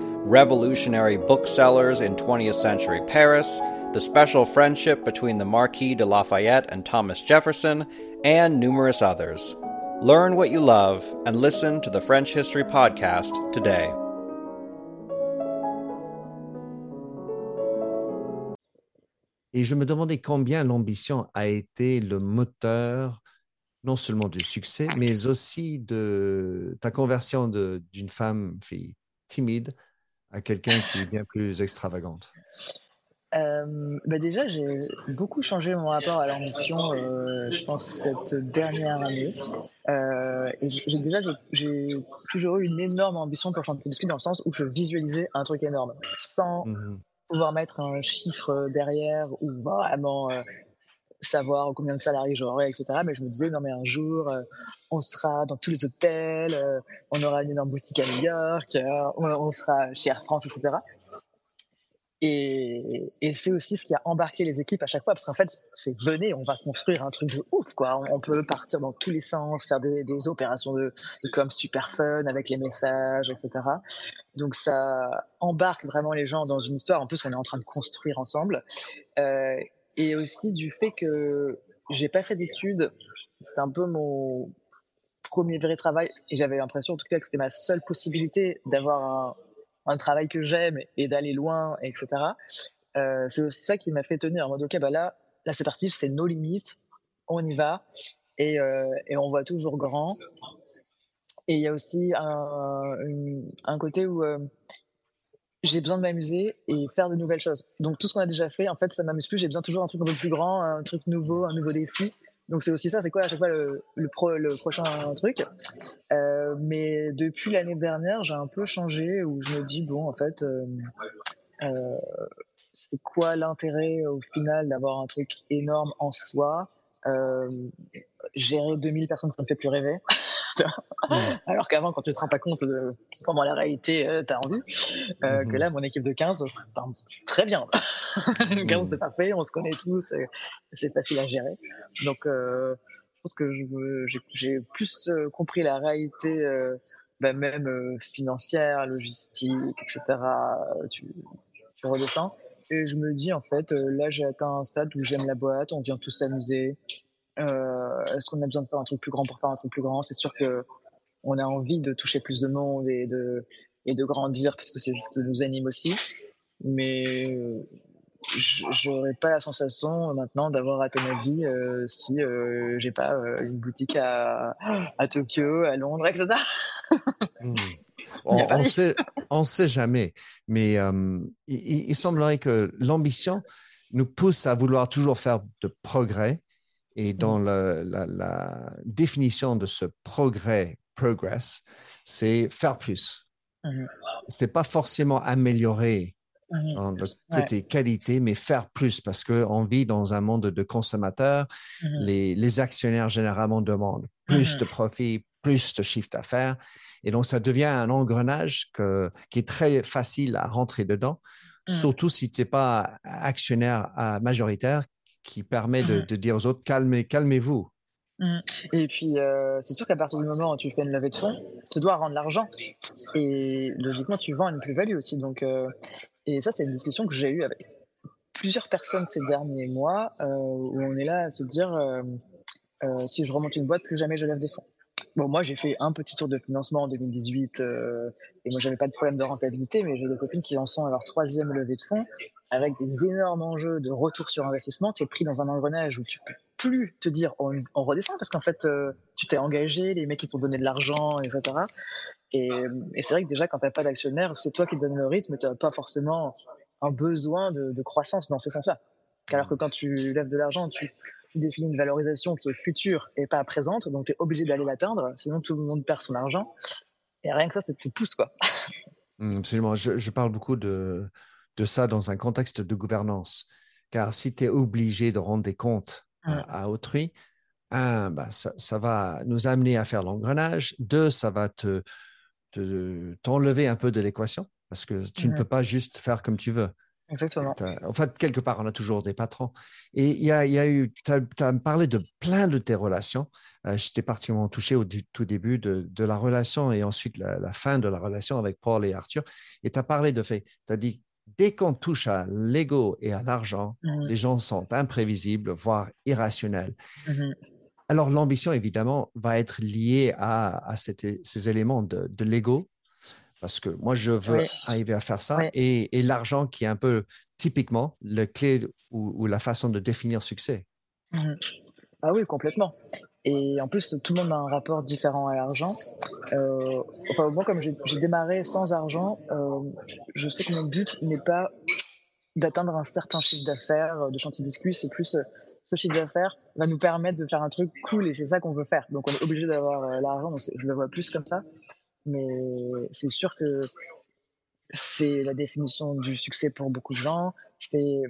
revolutionary booksellers in 20th century Paris, the special friendship between the Marquis de Lafayette and Thomas Jefferson, and numerous others. Learn what you love and listen to the French History Podcast today. Et je me demandais combien l'ambition a été le moteur non seulement du succès, mais aussi de ta conversion d'une femme fille timide à quelqu'un qui est bien plus extravagante? Euh, bah déjà, j'ai beaucoup changé mon rapport à l'ambition, euh, je pense, cette dernière année. Euh, j'ai déjà, j'ai toujours eu une énorme ambition pour Chantier Biscuit dans le sens où je visualisais un truc énorme, sans mmh pouvoir mettre un chiffre derrière ou vraiment savoir combien de salariés j'aurais, etc. Mais je me disais, non, mais un jour, euh, on sera dans tous les hôtels, euh, on aura une énorme boutique à New York, on, sera chez Air France, etc. Et, et c'est aussi ce qui a embarqué les équipes à chaque fois, parce qu'en fait, c'est venez, on va construire un truc de ouf, quoi. On, peut partir dans tous les sens, faire des, des opérations de, de com super fun avec les messages, etc. Donc ça embarque vraiment les gens dans une histoire, en plus qu'on est en train de construire ensemble. Euh, et aussi du fait que j'ai pas fait d'études, c'était un peu mon premier vrai travail, et j'avais l'impression en tout cas que c'était ma seule possibilité d'avoir un travail que j'aime et d'aller loin, etc. Euh, c'est aussi ça qui m'a fait tenir en mode ok bah là là c'est parti c'est nos limites on y va et, euh, et on voit toujours grand et il y a aussi un, un côté où euh, j'ai besoin de m'amuser et faire de nouvelles choses. Donc tout ce qu'on a déjà fait en fait ça m'amuse plus. J'ai besoin toujours d'un truc un peu plus grand un truc nouveau un nouveau défi. Donc c'est aussi ça, c'est quoi à chaque fois le, pro, le prochain truc? Euh, mais depuis l'année dernière, j'ai un peu changé où je me dis, bon, en fait, euh, euh, c'est quoi l'intérêt au final d'avoir un truc énorme en soi? Euh, gérer 2000 personnes, ça me fait plus rêver. Alors qu'avant, quand tu te rends pas compte de comment la réalité euh, t'as envie, euh, que mhm. là, mon équipe de 15, c'est très bien. 15, mhm. c'est parfait, on se connaît tous, c'est facile à gérer. Donc, je pense que j'ai plus compris la réalité, bah, même financière, logistique, etc. Tu, tu redescends. Et je me dis, en fait, euh, là, j'ai atteint un stade où j'aime la boîte, on vient tous s'amuser. Euh, Est-ce qu'on a besoin de faire un truc plus grand pour faire un truc plus grand? C'est sûr que on a envie de toucher plus de monde et de, et de grandir, parce que c'est ce qui nous anime aussi. Mais j'aurais pas la sensation maintenant d'avoir raté ma vie euh, si euh, j'ai pas euh, une boutique à, à Tokyo, à Londres, etc. On, on sait, on sait jamais, mais euh, il, semblerait que l'ambition nous pousse à vouloir toujours faire de progrès. Et dans mm. la, définition de ce progrès, progress, c'est faire plus. Mm-hmm. C'est pas forcément améliorer dans le côté qualité, mais faire plus parce qu'on vit dans un monde de consommateurs. Mm-hmm. Les, les, actionnaires généralement demandent plus de profit, plus de chiffre d'affaires. Et donc, ça devient un engrenage que, qui est très facile à rentrer dedans, mmh. surtout si tu n'es pas actionnaire majoritaire qui permet de, mmh. dire aux autres, calmez, calmez-vous. Mmh. Et puis, euh, c'est sûr qu'à partir du moment où tu fais une levée de fonds, tu dois rendre l'argent. Et logiquement, tu vends une plus-value aussi. Donc, euh, et ça, c'est une discussion que j'ai eue avec plusieurs personnes ces derniers mois, euh, où on est là à se dire, si je remonte une boîte, plus jamais je lève des fonds. Bon, moi, j'ai fait un petit tour de financement en 2018 euh, et moi, j'avais pas de problème de rentabilité, mais j'ai des copines qui en sont à leur troisième levée de fonds avec des énormes enjeux de retour sur investissement. Tu es pris dans un engrenage où tu peux plus te dire on, redescend parce qu'en fait, euh, tu t'es engagé, les mecs, ils t'ont donné de l'argent, etc. Et, c'est vrai que déjà, quand tu n'as pas d'actionnaire, c'est toi qui te donnes le rythme, tu n'as pas forcément un besoin de, de, croissance dans ce sens-là. Alors que quand tu lèves de l'argent, tu tu définis une valorisation qui est future et pas présente, donc tu es obligé d'aller l'atteindre, sinon tout le monde perd son argent. Et rien que ça, ça te pousse, quoi. Mmh, absolument. Je, parle beaucoup de, de ça dans un contexte de gouvernance. Car si tu es obligé de rendre des comptes à, autrui, un, bah, ça, va nous amener à faire l'engrenage. Deux, ça va te, t'enlever un peu de l'équation parce que tu ne peux pas juste faire comme tu veux. Exactement. En fait, quelque part, on a toujours des patrons. Et il y a, y a, eu, tu as, parlé de plein de tes relations. Euh, J'étais particulièrement touché au tout début de, de, la relation et ensuite la, fin de la relation avec Paul et Arthur. Et tu as parlé de fait, tu as dit, dès qu'on touche à l'ego et à l'argent, mmh. les gens sont imprévisibles, voire irrationnels. Mmh Alors, l'ambition, évidemment, va être liée à, à ces éléments de, de l'ego parce que moi, je veux arriver à faire ça. Et, l'argent qui est un peu typiquement le clé ou, la façon de définir succès. Mmh ah oui, complètement. Et en plus, tout le monde a un rapport différent à l'argent. Euh, enfin, moi, comme j'ai démarré sans argent, euh, je sais que mon but n'est pas d'atteindre un certain chiffre d'affaires de chantier biscuit, c'est plus euh, ce chiffre d'affaires va nous permettre de faire un truc cool et c'est ça qu'on veut faire. Donc on est obligé d'avoir l'argent, je le vois plus comme ça. Mais c'est sûr que c'est la définition du succès pour beaucoup de gens. C'est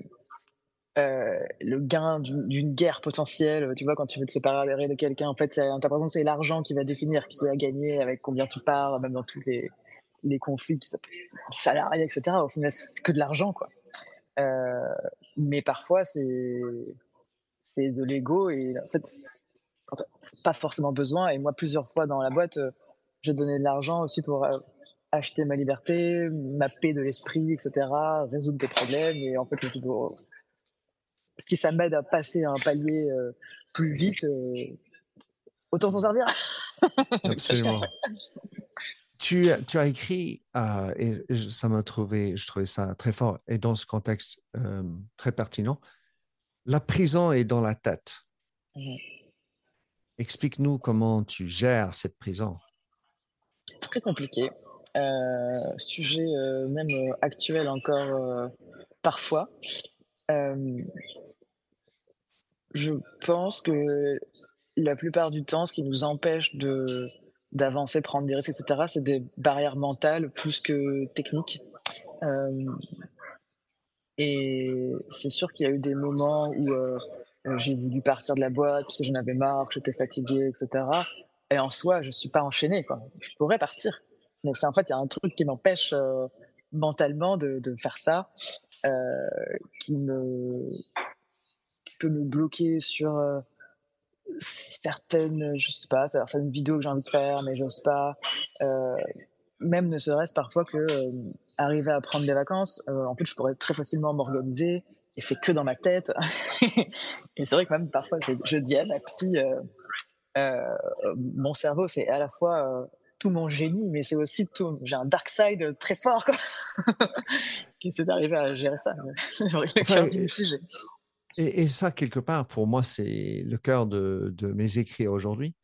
euh, le gain d'une guerre potentielle. Tu vois, quand tu veux te séparer de quelqu'un, en fait, l'impression c'est l'argent qui va définir qui a gagné, avec combien tu pars, même dans tous les, les conflits salariés, etc. Au final, c'est que de l'argent, quoi. Euh, mais parfois, c'est de l'ego et en fait, pas forcément besoin. Et moi, plusieurs fois dans la boîte, euh, je donnais de l'argent aussi pour euh, acheter ma liberté, ma paix de l'esprit, etc., résoudre des problèmes. Et en fait, si ça m'aide à passer un palier euh, plus vite, euh, autant s'en servir. Absolument. tu, tu, as écrit, et ça m'a trouvé, je trouvais ça très fort, et dans ce contexte très pertinent, la prison est dans la tête. Mmh. Explique-nous comment tu gères cette prison très compliqué. Euh, sujet euh, même euh, actuel encore parfois. je pense que la plupart du temps, ce qui nous empêche de d'avancer, prendre des risques, etc., c'est des barrières mentales plus que techniques. et c'est sûr qu'il y a eu des moments où j'ai voulu partir de la boîte parce que j'en avais marre, que j'étais fatigué, etc. Et en soi, je suis pas enchaîné, quoi. Je pourrais partir. Mais en fait, il y a un truc qui m'empêche euh, mentalement de, faire ça, euh, qui peut me bloquer sur euh, certaines, je sais pas, certaines vidéos que j'ai envie de faire, mais j'ose pas. Même ne serait-ce parfois que arriver à prendre des vacances, en plus, je pourrais très facilement m'organiser et c'est que dans ma tête. et c'est vrai que même parfois, je, je dis à ma psy, mon cerveau, c'est à la fois euh, tout mon génie, mais c'est aussi tout. J'ai un dark side très fort, quoi. qui s'est d'arriver à gérer ça. enfin, sujet. Et, ça, quelque part, pour moi, c'est le cœur de, mes écrits aujourd'hui,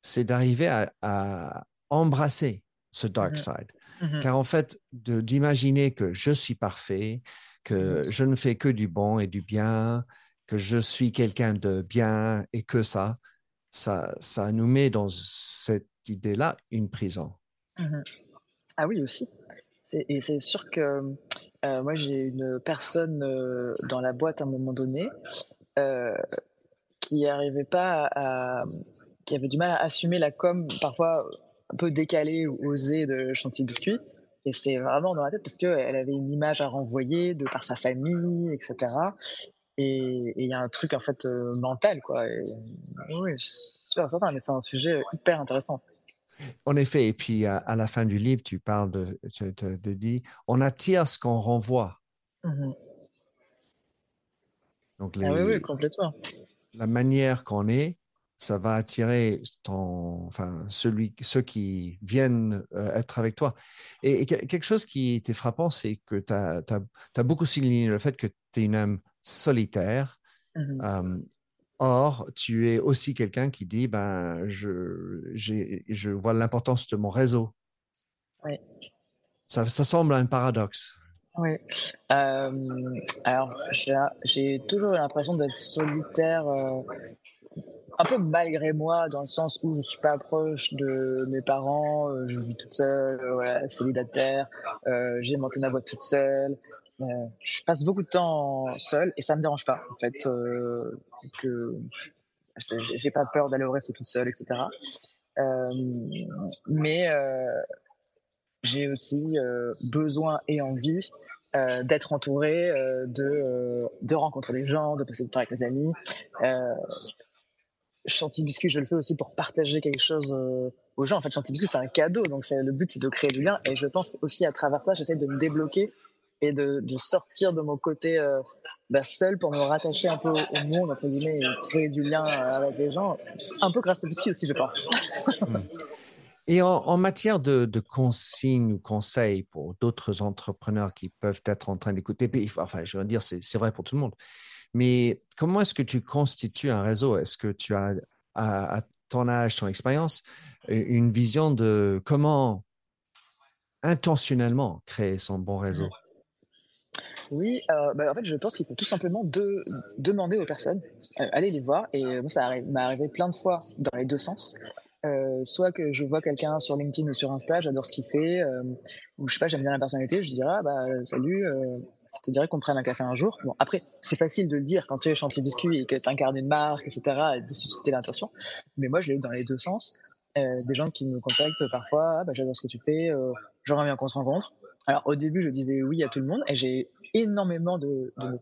c'est d'arriver à, embrasser ce dark mmh side. Mmh Car en fait, d'imaginer que je suis parfait, que mmh je ne fais que du bon et du bien, que je suis quelqu'un de bien et que ça, ça, ça nous met dans cette idée-là une prison. Mmh ah oui, aussi. Et c'est sûr que euh, moi, j'ai une personne euh, dans la boîte à un moment donné euh, qui arrivait pas à, qui avait du mal à assumer la com parfois un peu décalée ou osée de Chantier Biscuit. Et c'est vraiment dans la tête parce qu'elle avait une image à renvoyer de par sa famille, etc. Et il y a un truc en fait euh, mental, quoi. Et, oui, sûr, certain, mais c'est un sujet hyper intéressant. En effet, et puis à, la fin du livre, tu parles de, de, de, dire, on attire ce qu'on renvoie. Mmh Donc ah oui, oui, complètement. La manière qu'on est, ça va attirer ton, enfin, celui, ceux qui viennent euh, être avec toi. Et, quelque chose qui était frappant, c'est que tu as, as, beaucoup souligné le fait que tu es une âme solitaire. Mmh or, tu es aussi quelqu'un qui dit, ben, je, je vois l'importance de mon réseau. Oui. Ça, ça, semble un paradoxe. Oui. Euh, alors, j'ai toujours l'impression d'être solitaire, euh, un peu malgré moi, dans le sens où je suis pas proche de mes parents, euh, je vis toute seule, voilà, célibataire, j'ai monté ma boîte toute seule. je passe beaucoup de temps seule et ça me dérange pas, en fait, que j'ai pas peur d'aller au resto toute seule, etc. mais j'ai aussi euh, besoin et envie euh, d'être entouré, euh, de, de rencontrer des gens, de passer du temps avec mes amis. Chantilly Biscuit, je le fais aussi pour partager quelque chose aux gens. En fait, Chantilly Biscuit, c'est un cadeau, donc le but, c'est de créer du lien. Et je pense aussi à travers ça, j'essaie de me débloquer et de, sortir de mon côté bah, seul pour me rattacher un peu au monde, entre guillemets, et créer du lien avec les gens. Un peu grâce au biscuit aussi, je pense. Et en, matière de, consignes ou conseils pour d'autres entrepreneurs qui peuvent être en train d'écouter, enfin, je veux dire, c'est vrai pour tout le monde. Mais comment est-ce que tu constitues un réseau? Est-ce que tu as, à, ton âge, ton expérience, une vision de comment intentionnellement créer son bon réseau? Oui, euh, bah, en fait, je pense qu'il faut tout simplement demander aux personnes, euh, aller les voir. Et moi, ça m'est arrivé plein de fois dans les deux sens. Euh, soit que je vois quelqu'un sur LinkedIn ou sur Insta, j'adore ce qu'il fait, euh, ou je sais pas, j'aime bien la personnalité, je dirais ah, bah salut, euh, ça te dirait qu'on prenne un café un jour. Bon après, c'est facile de le dire quand tu es chantier biscuit et que tu incarnes une marque, etc., et de susciter l'intention. Mais moi, je l'ai eu dans les deux sens. des gens qui me contactent parfois, ah, bah, j'adore ce que tu fais, j'aimerais bien qu'on se rencontre. Alors au début, je disais oui à tout le monde, et j'ai énormément de, de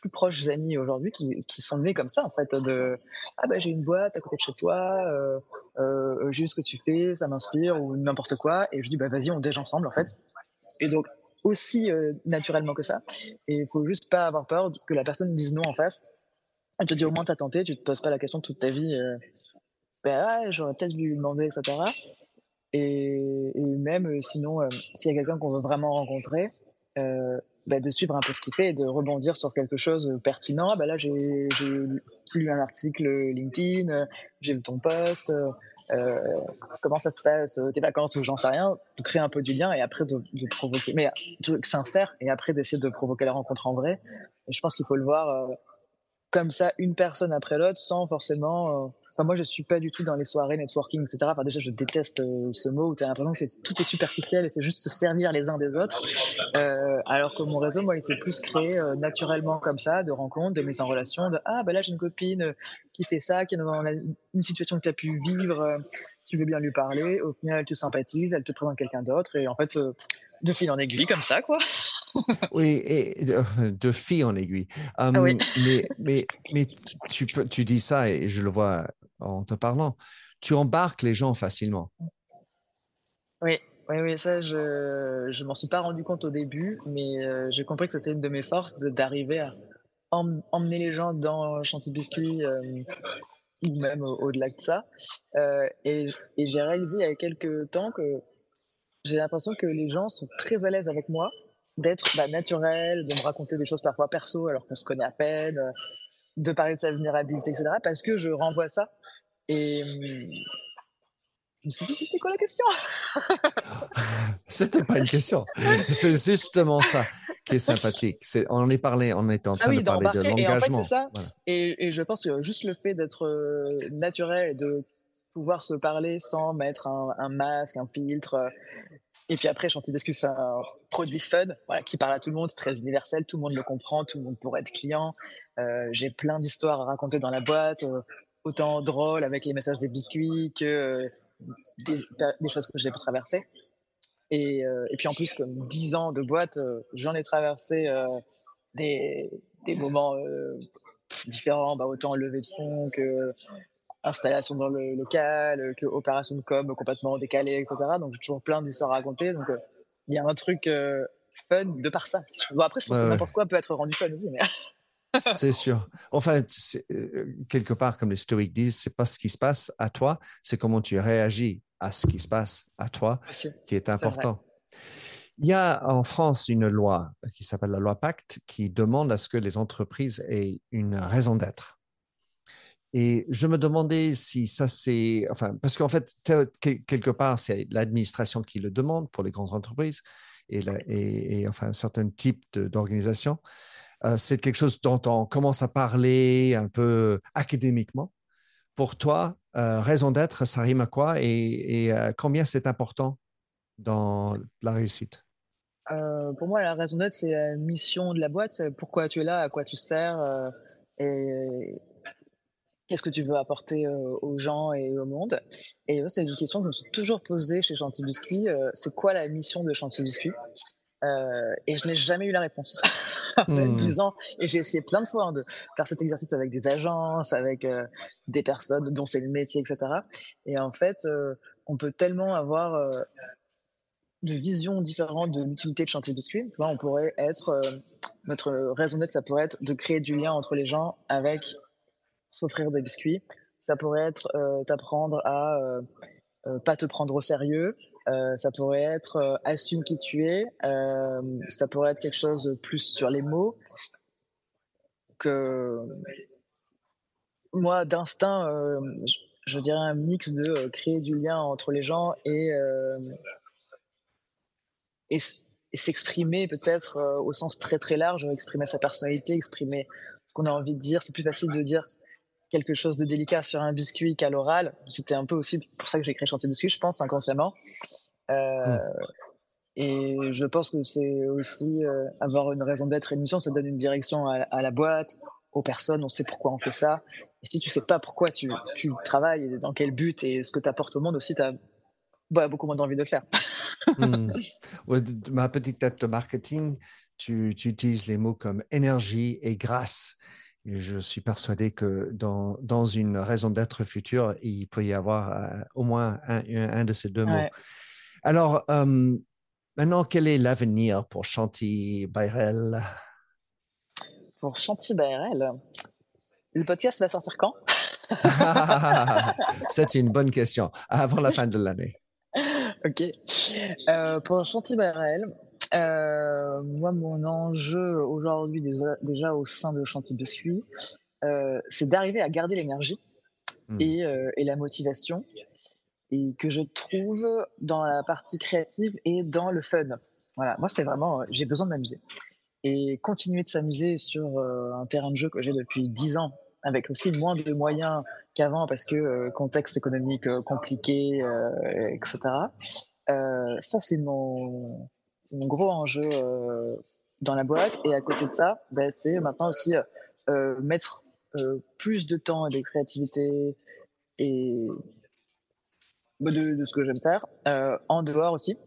plus proches amis aujourd'hui qui, qui, sont nés comme ça, en fait, de ah bah j'ai une boîte à côté de chez toi, euh, euh, j'ai ce que tu fais, ça m'inspire ou n'importe quoi, et je dis bah vas-y on déj ensemble en fait. Et donc aussi euh, naturellement que ça, et il faut juste pas avoir peur que la personne dise non en face. Elle te dit au moins t'as tenté, tu te poses pas la question toute ta vie. Euh, bah j'aurais peut-être dû lui demander, etc. Et, même euh, sinon, s'il y a quelqu'un qu'on veut vraiment rencontrer, bah, de suivre un peu ce qu'il fait et de rebondir sur quelque chose de pertinent. Bah là, j'ai lu un article LinkedIn, j'ai vu ton post, euh, comment ça se passe, tes vacances ou j'en sais rien, de créer un peu du lien et après de, provoquer, mais un truc sincère et après d'essayer de provoquer la rencontre en vrai. Je pense qu'il faut le voir euh, comme ça, une personne après l'autre, sans forcément moi, je suis pas du tout dans les soirées networking, etc. Enfin, déjà, je déteste euh, ce mot où tu as l'impression que tout est superficiel et c'est juste se servir les uns des autres. Euh, alors que mon réseau, moi, il s'est plus créé euh, naturellement comme ça, de rencontres, de mise en relation, de ah, ben là, j'ai une copine qui fait ça, qui est dans une situation que tu as pu vivre, tu veux bien lui parler. Au final, elle te sympathise, elle te présente quelqu'un d'autre et en fait, de fil en aiguille, comme ça, quoi. oui, et de, fil en aiguille. Hum, oui. mais, mais, mais tu, tu dis ça et je le vois en te parlant. Tu embarques les gens facilement. Oui, oui, oui, ça, je ne m'en suis pas rendu compte au début, mais euh, j'ai compris que c'était une de mes forces d'arriver à emmener les gens dans Chantilly Biscuit euh, ou même au-delà de ça. Euh, et, j'ai réalisé il y a quelques temps que j'ai l'impression que les gens sont très à l'aise avec moi, d'être bah, naturel, de me raconter des choses parfois perso alors qu'on se connaît à peine, de parler de sa vulnérabilité, etc. Parce que je renvoie ça. Et hum, je me suis dit, c'était quoi la question? C'était pas une question. C'est justement ça qui est sympathique. on en est parlé, on était en train ah de parler de l'engagement. Et, et, je pense que juste le fait d'être euh, naturel et de pouvoir se parler sans mettre un, un masque, un filtre, et puis après, Chantilly Biscuit, c'est un produit fun voilà, qui parle à tout le monde, c'est très universel, tout le monde le comprend, tout le monde pourrait être client. Euh, j'ai plein d'histoires à raconter dans la boîte, euh, autant drôles avec les messages des biscuits que euh, des, choses que j'ai pu traverser. Et, et, puis en plus, comme 10 ans de boîte, j'en ai traversé des, des, moments différents, bah, autant levé de fonds que installation dans le local, euh, que opération de com complètement décalée, etc. Donc j'ai toujours plein d'histoires à raconter. Donc euh, il y a un truc euh, fun de par ça. Bon, après, je pense que n'importe quoi peut être rendu fun aussi. Mais... c'est sûr. Enfin, quelque part, comme les stoïques disent, c'est pas ce qui se passe à toi, c'est comment tu réagis à ce qui se passe à toi qui est important. Il y a en France une loi qui s'appelle la loi Pacte qui demande à ce que les entreprises aient une raison d'être. Et je me demandais si ça c'est, enfin, parce qu'en fait, quelque part, c'est l'administration qui le demande pour les grandes entreprises. et, et, enfin un certain type d'organisation. c'est quelque chose dont on commence à parler un peu académiquement. Pour toi, raison d'être, ça rime à quoi et, combien c'est important dans la réussite? Pour moi, la raison d'être, c'est la mission de la boîte. Pourquoi tu es là, à quoi tu sers et qu'est-ce que tu veux apporter aux gens et au monde Et c'est une question que je me suis toujours posée chez Chanty Biscuit. c'est quoi la mission de Chanty Biscuit Et je n'ai jamais eu la réponse. Mmh. 10 ans. Et j'ai essayé plein de fois hein, de faire cet exercice avec des agences, avec des personnes dont c'est le métier, etc. Et en fait, on peut tellement avoir de visions différentes de l'utilité de Chanty Biscuit. on pourrait être, notre raison d'être, ça pourrait être de créer du lien entre les gens avec s'offrir des biscuits. Ça pourrait être euh, t'apprendre à euh, euh, pas te prendre au sérieux. Ça pourrait être assume qui tu es. ça pourrait être quelque chose de plus sur les mots que moi d'instinct. Je, dirais un mix de créer du lien entre les gens et, et s'exprimer peut-être au sens très très large, exprimer sa personnalité, exprimer ce qu'on a envie de dire. C'est plus facile de dire quelque chose de délicat sur un biscuit qu'à l'oral. C'était un peu aussi pour ça que j'ai créé Chantier Biscuit, je pense, inconsciemment. Euh, hmm. Et je pense que c'est aussi euh, avoir une raison d'être une mission, ça donne une direction à, la boîte, aux personnes, on sait pourquoi on fait ça. Et si tu sais pas pourquoi tu, tu travailles, et dans quel but et ce que tu apportes au monde aussi, tu as bah, beaucoup moins d'envie de le faire. Hmm. ma petite tête de marketing, tu, tu, utilises les mots comme énergie et grâce je suis persuadé que dans, dans une raison d'être future, il peut y avoir euh, au moins un, un, de ces deux mots. Alors, euh, maintenant, quel est l'avenir pour Chanty Bayrel? Pour Chanty Bayrel, le podcast va sortir quand? C'est une bonne question. Avant la fin de l'année. Ok. Euh, pour Chanty Bayrel, euh, moi, mon enjeu aujourd'hui, déjà, au sein de Chantier Biscuit, euh, c'est d'arriver à garder l'énergie mmh. euh, et, la motivation, et que je trouve dans la partie créative et dans le fun. Voilà, moi, c'est vraiment, j'ai besoin de m'amuser. Et continuer de s'amuser sur un terrain de jeu que j'ai depuis 10 ans, avec aussi moins de moyens qu'avant, parce que contexte économique compliqué, etc. ça, c'est mon mon gros enjeu euh, dans la boîte. Et à côté de ça, ben, c'est maintenant aussi euh, mettre euh, plus de temps et de créativité et bah, de, ce que j'aime faire en dehors aussi.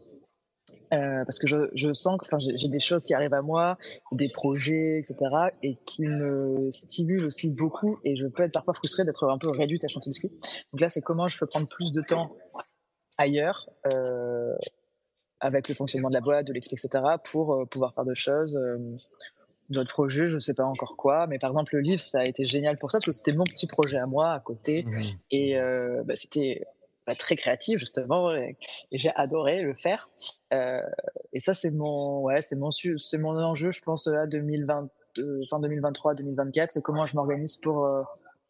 parce que je, sens que j'ai des choses qui arrivent à moi, des projets, etc., et qui me stimulent aussi beaucoup. Et je peux être parfois frustrée d'être un peu réduite à chanter biscuit. Donc là, c'est comment je peux prendre plus de temps ailleurs avec le fonctionnement de la boîte, de l'équipe, etc., pour euh, pouvoir faire d'autres choses. Euh, d'autres projets, je ne sais pas encore quoi, mais par exemple le livre, ça a été génial pour ça parce que c'était mon petit projet à moi à côté et euh, bah, c'était bah, très créatif justement et, j'ai adoré le faire. et ça c'est mon ouais c'est mon c'est mon enjeu je pense à 2020 fin 2023 2024 c'est comment je m'organise pour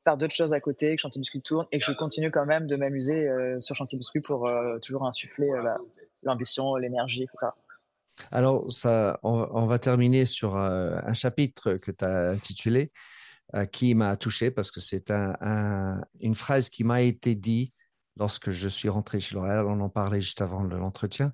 faire d'autres choses à côté, que Chantier Biscuit tourne et que je continue quand même de m'amuser sur Chantier Biscuit pour toujours insuffler l'ambition, l'énergie, etc. Alors, ça, on, va terminer sur euh, un chapitre que tu as intitulé euh, qui m'a touché parce que c'est un, une phrase qui m'a été dit lorsque je suis rentré chez L'Oréal. On en parlait juste avant l'entretien.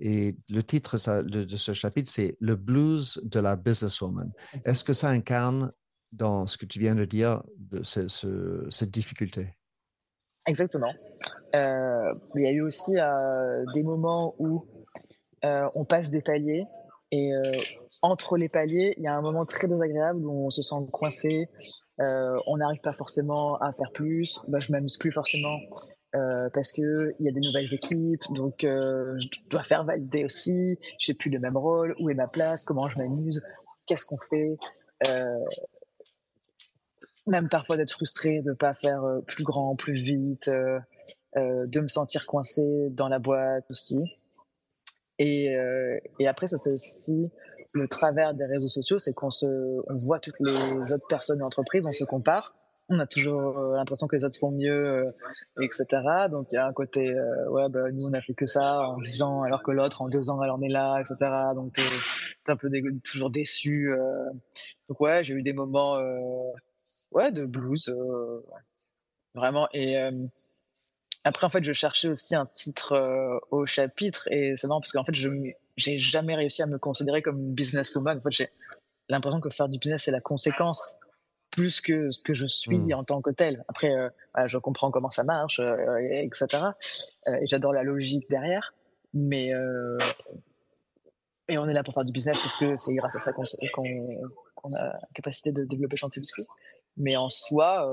Et le titre de, ce chapitre, c'est Le blues de la businesswoman. Est-ce que ça incarne dans ce que tu viens de dire de cette difficulté Exactement. Euh, il y a eu aussi euh, des moments où euh, on passe des paliers et entre les paliers, il y a un moment très désagréable où on se sent coincé, on n'arrive pas forcément à faire plus. Bah, je m'amuse plus forcément parce que il y a des nouvelles équipes, donc je dois faire valider aussi. J'ai plus le même rôle. Où est ma place? Comment je m'amuse? Qu'est-ce qu'on fait? Même parfois d'être frustré de ne pas faire plus grand, plus vite, de me sentir coincé dans la boîte aussi. Et, après, ça c'est aussi le travers des réseaux sociaux, c'est qu'on se, on voit toutes les autres personnes et entreprises, on se compare, on a toujours l'impression que les autres font mieux, etc. Donc il y a un côté, ouais, bah, nous on a fait que ça en 10 ans, alors que l'autre en 2 ans elle en est là, etc. Donc c'est un peu toujours déçu. Donc ouais, j'ai eu des moments, ouais, de blues, vraiment. Et après en fait, je cherchais aussi un titre au chapitre et c'est marrant parce qu'en fait, je j'ai jamais réussi à me considérer comme une businesswoman. En fait, j'ai l'impression que faire du business c'est la conséquence plus que ce que je suis mmh. en tant que tel. Après, euh, je comprends comment ça marche, euh, etc. Euh, et j'adore la logique derrière. Mais et on est là pour faire du business parce que c'est grâce à ça qu'on a la capacité de développer Chantier Biscuit. Mais en soi,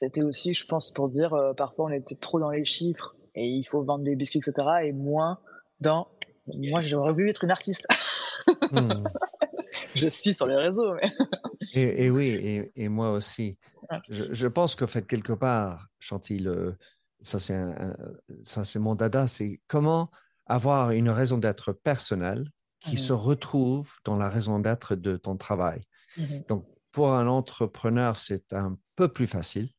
c'était aussi, je pense, pour dire parfois on était trop dans les chiffres et il faut vendre des biscuits, etc. Et moins dans moi, j'aurais voulu être une artiste. Mmh. je suis sur les réseaux. Mais... et, oui, et, moi aussi. Je, pense qu'en fait, quelque part, Chantilly, ça c'est mon dada, c'est comment avoir une raison d'être personnelle qui se mmh. retrouve dans la raison d'être de ton travail. Mmh Donc, pour un entrepreneur, c'est un peu plus facile.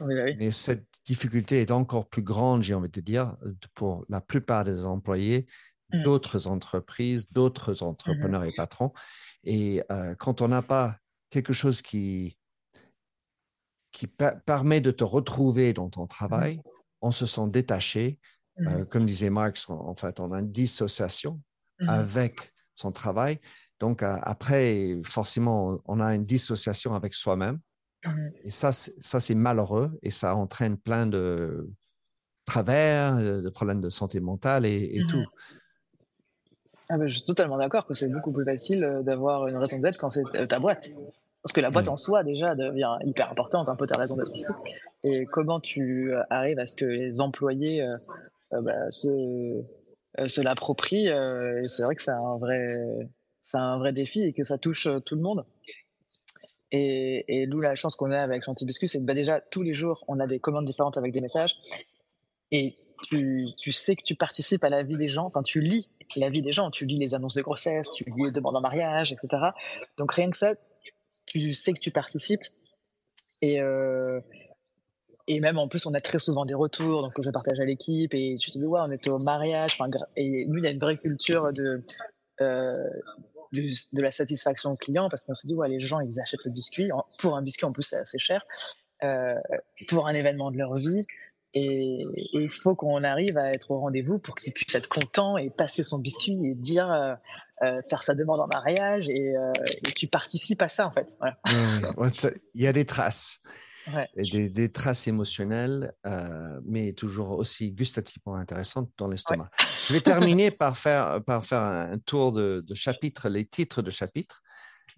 Mais cette difficulté est encore plus grande, j'ai envie de dire, pour la plupart des employés d'autres entreprises, d'autres entrepreneurs et patrons. Et euh, quand on n'a pas quelque chose qui, qui permet de te retrouver dans ton travail, on se sent détaché. Euh, comme disait Marx, en, fait, on a une dissociation avec son travail. Donc, euh, après, forcément, on a une dissociation avec soi-même. Et ça, ça c'est malheureux et ça entraîne plein de travers, de problèmes de santé mentale et, tout. Ah bah, je suis totalement d'accord que c'est beaucoup plus facile euh, d'avoir une raison d'être quand c'est ta boîte. Parce que la boîte en soi, déjà, devient hyper importante, un peu ta raison d'être aussi. Et comment tu euh, arrives à ce que les employés euh, bah, se, se l'approprient, c'est vrai que c'est un vrai, c'est un vrai défi et que ça touche tout le monde. Et, et d'où la chance qu'on a avec Gentibiscus, c'est que bah, déjà, tous les jours, on a des commandes différentes avec des messages. Et tu, tu sais que tu participes à la vie des gens, enfin, tu lis la vie des gens. Tu lis les annonces de grossesse, tu lis les demandes en mariage, etc. Donc rien que ça, tu sais que tu participes. Et, euh, et même en plus, on a très souvent des retours donc, je partage à l'équipe. Et tu te dis, ouais, on était au mariage. Et nous, il y a une vraie culture de, euh, de, la satisfaction client parce qu'on se dit, ouais, les gens, ils achètent le biscuit. Pour un biscuit, en plus, c'est assez cher. Euh, pour un événement de leur vie. Et il faut qu'on arrive à être au rendez-vous pour qu'il puisse être content et passer son biscuit et dire, euh, euh, faire sa demande en mariage et, et, tu participes à ça en fait. Il y a des traces. Des, traces émotionnelles, mais toujours aussi gustativement intéressantes dans l'estomac. Je vais terminer par faire, par faire un tour de, de chapitres, les titres de chapitres,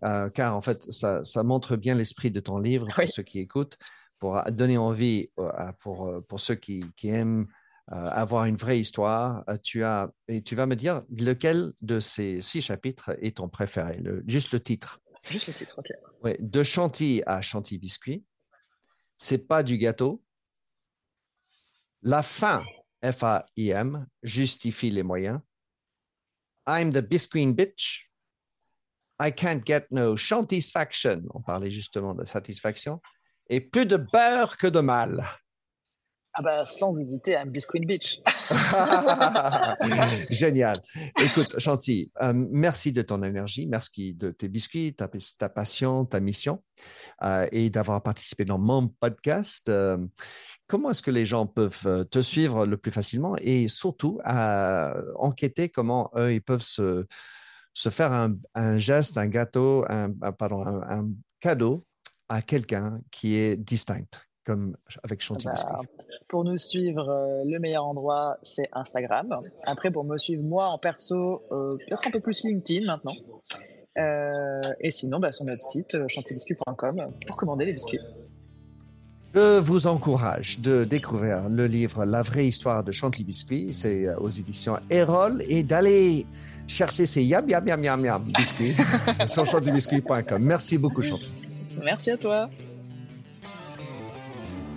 car en fait, ça, ça montre bien l'esprit de ton livre pour ceux qui écoutent pour donner envie euh, pour, euh, pour ceux qui, qui aiment euh, avoir une vraie histoire, tu as, et tu vas me dire lequel de ces six chapitres est ton préféré, le, juste le titre. Juste le titre, ok. Ouais, de Chantilly à Chantilly Biscuit, c'est pas du gâteau. La fin, F-A-I-M, justifie les moyens. I'm the biscuit bitch. I can't get no satisfaction. On parlait justement de satisfaction et plus de beurre que de mal. Ah bah, sans hésiter, à Biscuit Beach. Génial. Écoute, Chanty, euh, merci de ton énergie, merci de tes biscuits, ta, ta passion, ta mission euh, et d'avoir participé dans mon podcast. Euh, comment est-ce que les gens peuvent te suivre le plus facilement et surtout à enquêter comment eux, ils peuvent se, se faire un, geste, un gâteau, un, pardon, un cadeau à quelqu'un qui est distinct, comme avec Chanty bah, Pour nous suivre, euh, le meilleur endroit, c'est Instagram. Après, pour me suivre moi en perso, euh, peut-être un peu plus LinkedIn maintenant. Euh, et sinon, bah, sur notre site, euh, chantybiscuit.com, pour commander les biscuits. Je vous encourage de découvrir le livre La vraie histoire de Chanty Biscuit, c'est aux éditions Erol, et d'aller chercher ces yam yam yam yam yam biscuits sur chantybiscuit.com. Merci beaucoup, Chanty. Merci à toi.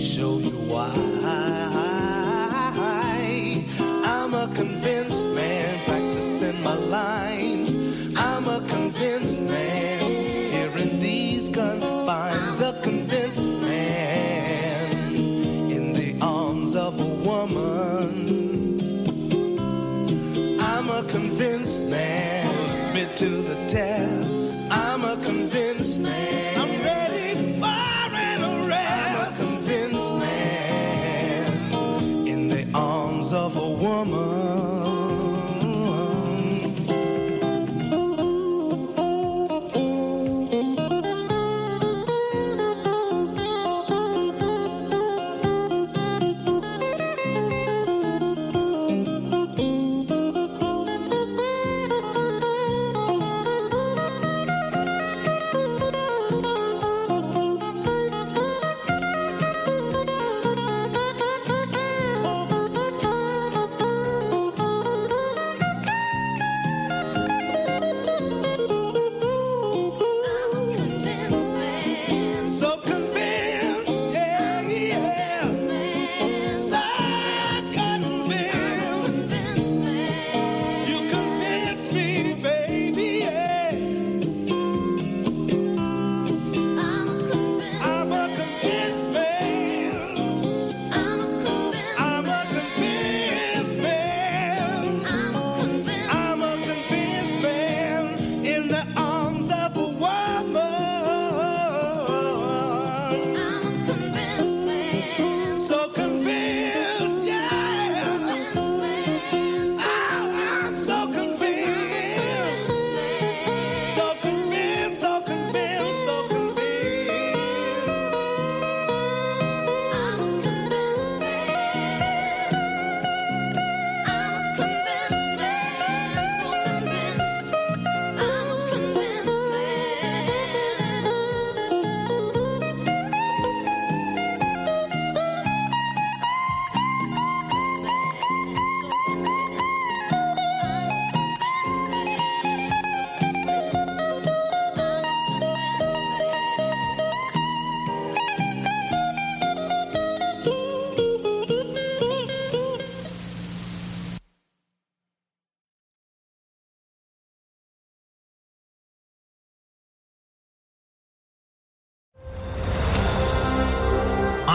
show you why I'm a convinced man practicing my lines. I'm a convinced man here in these confines. A convinced man in the arms of a woman. I'm a convinced man. Admit to the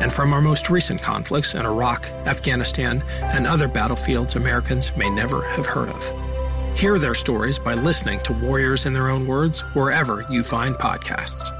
and from our most recent conflicts in Iraq, Afghanistan, and other battlefields Americans may never have heard of. Hear their stories by listening to Warriors in Their Own Words wherever you find podcasts.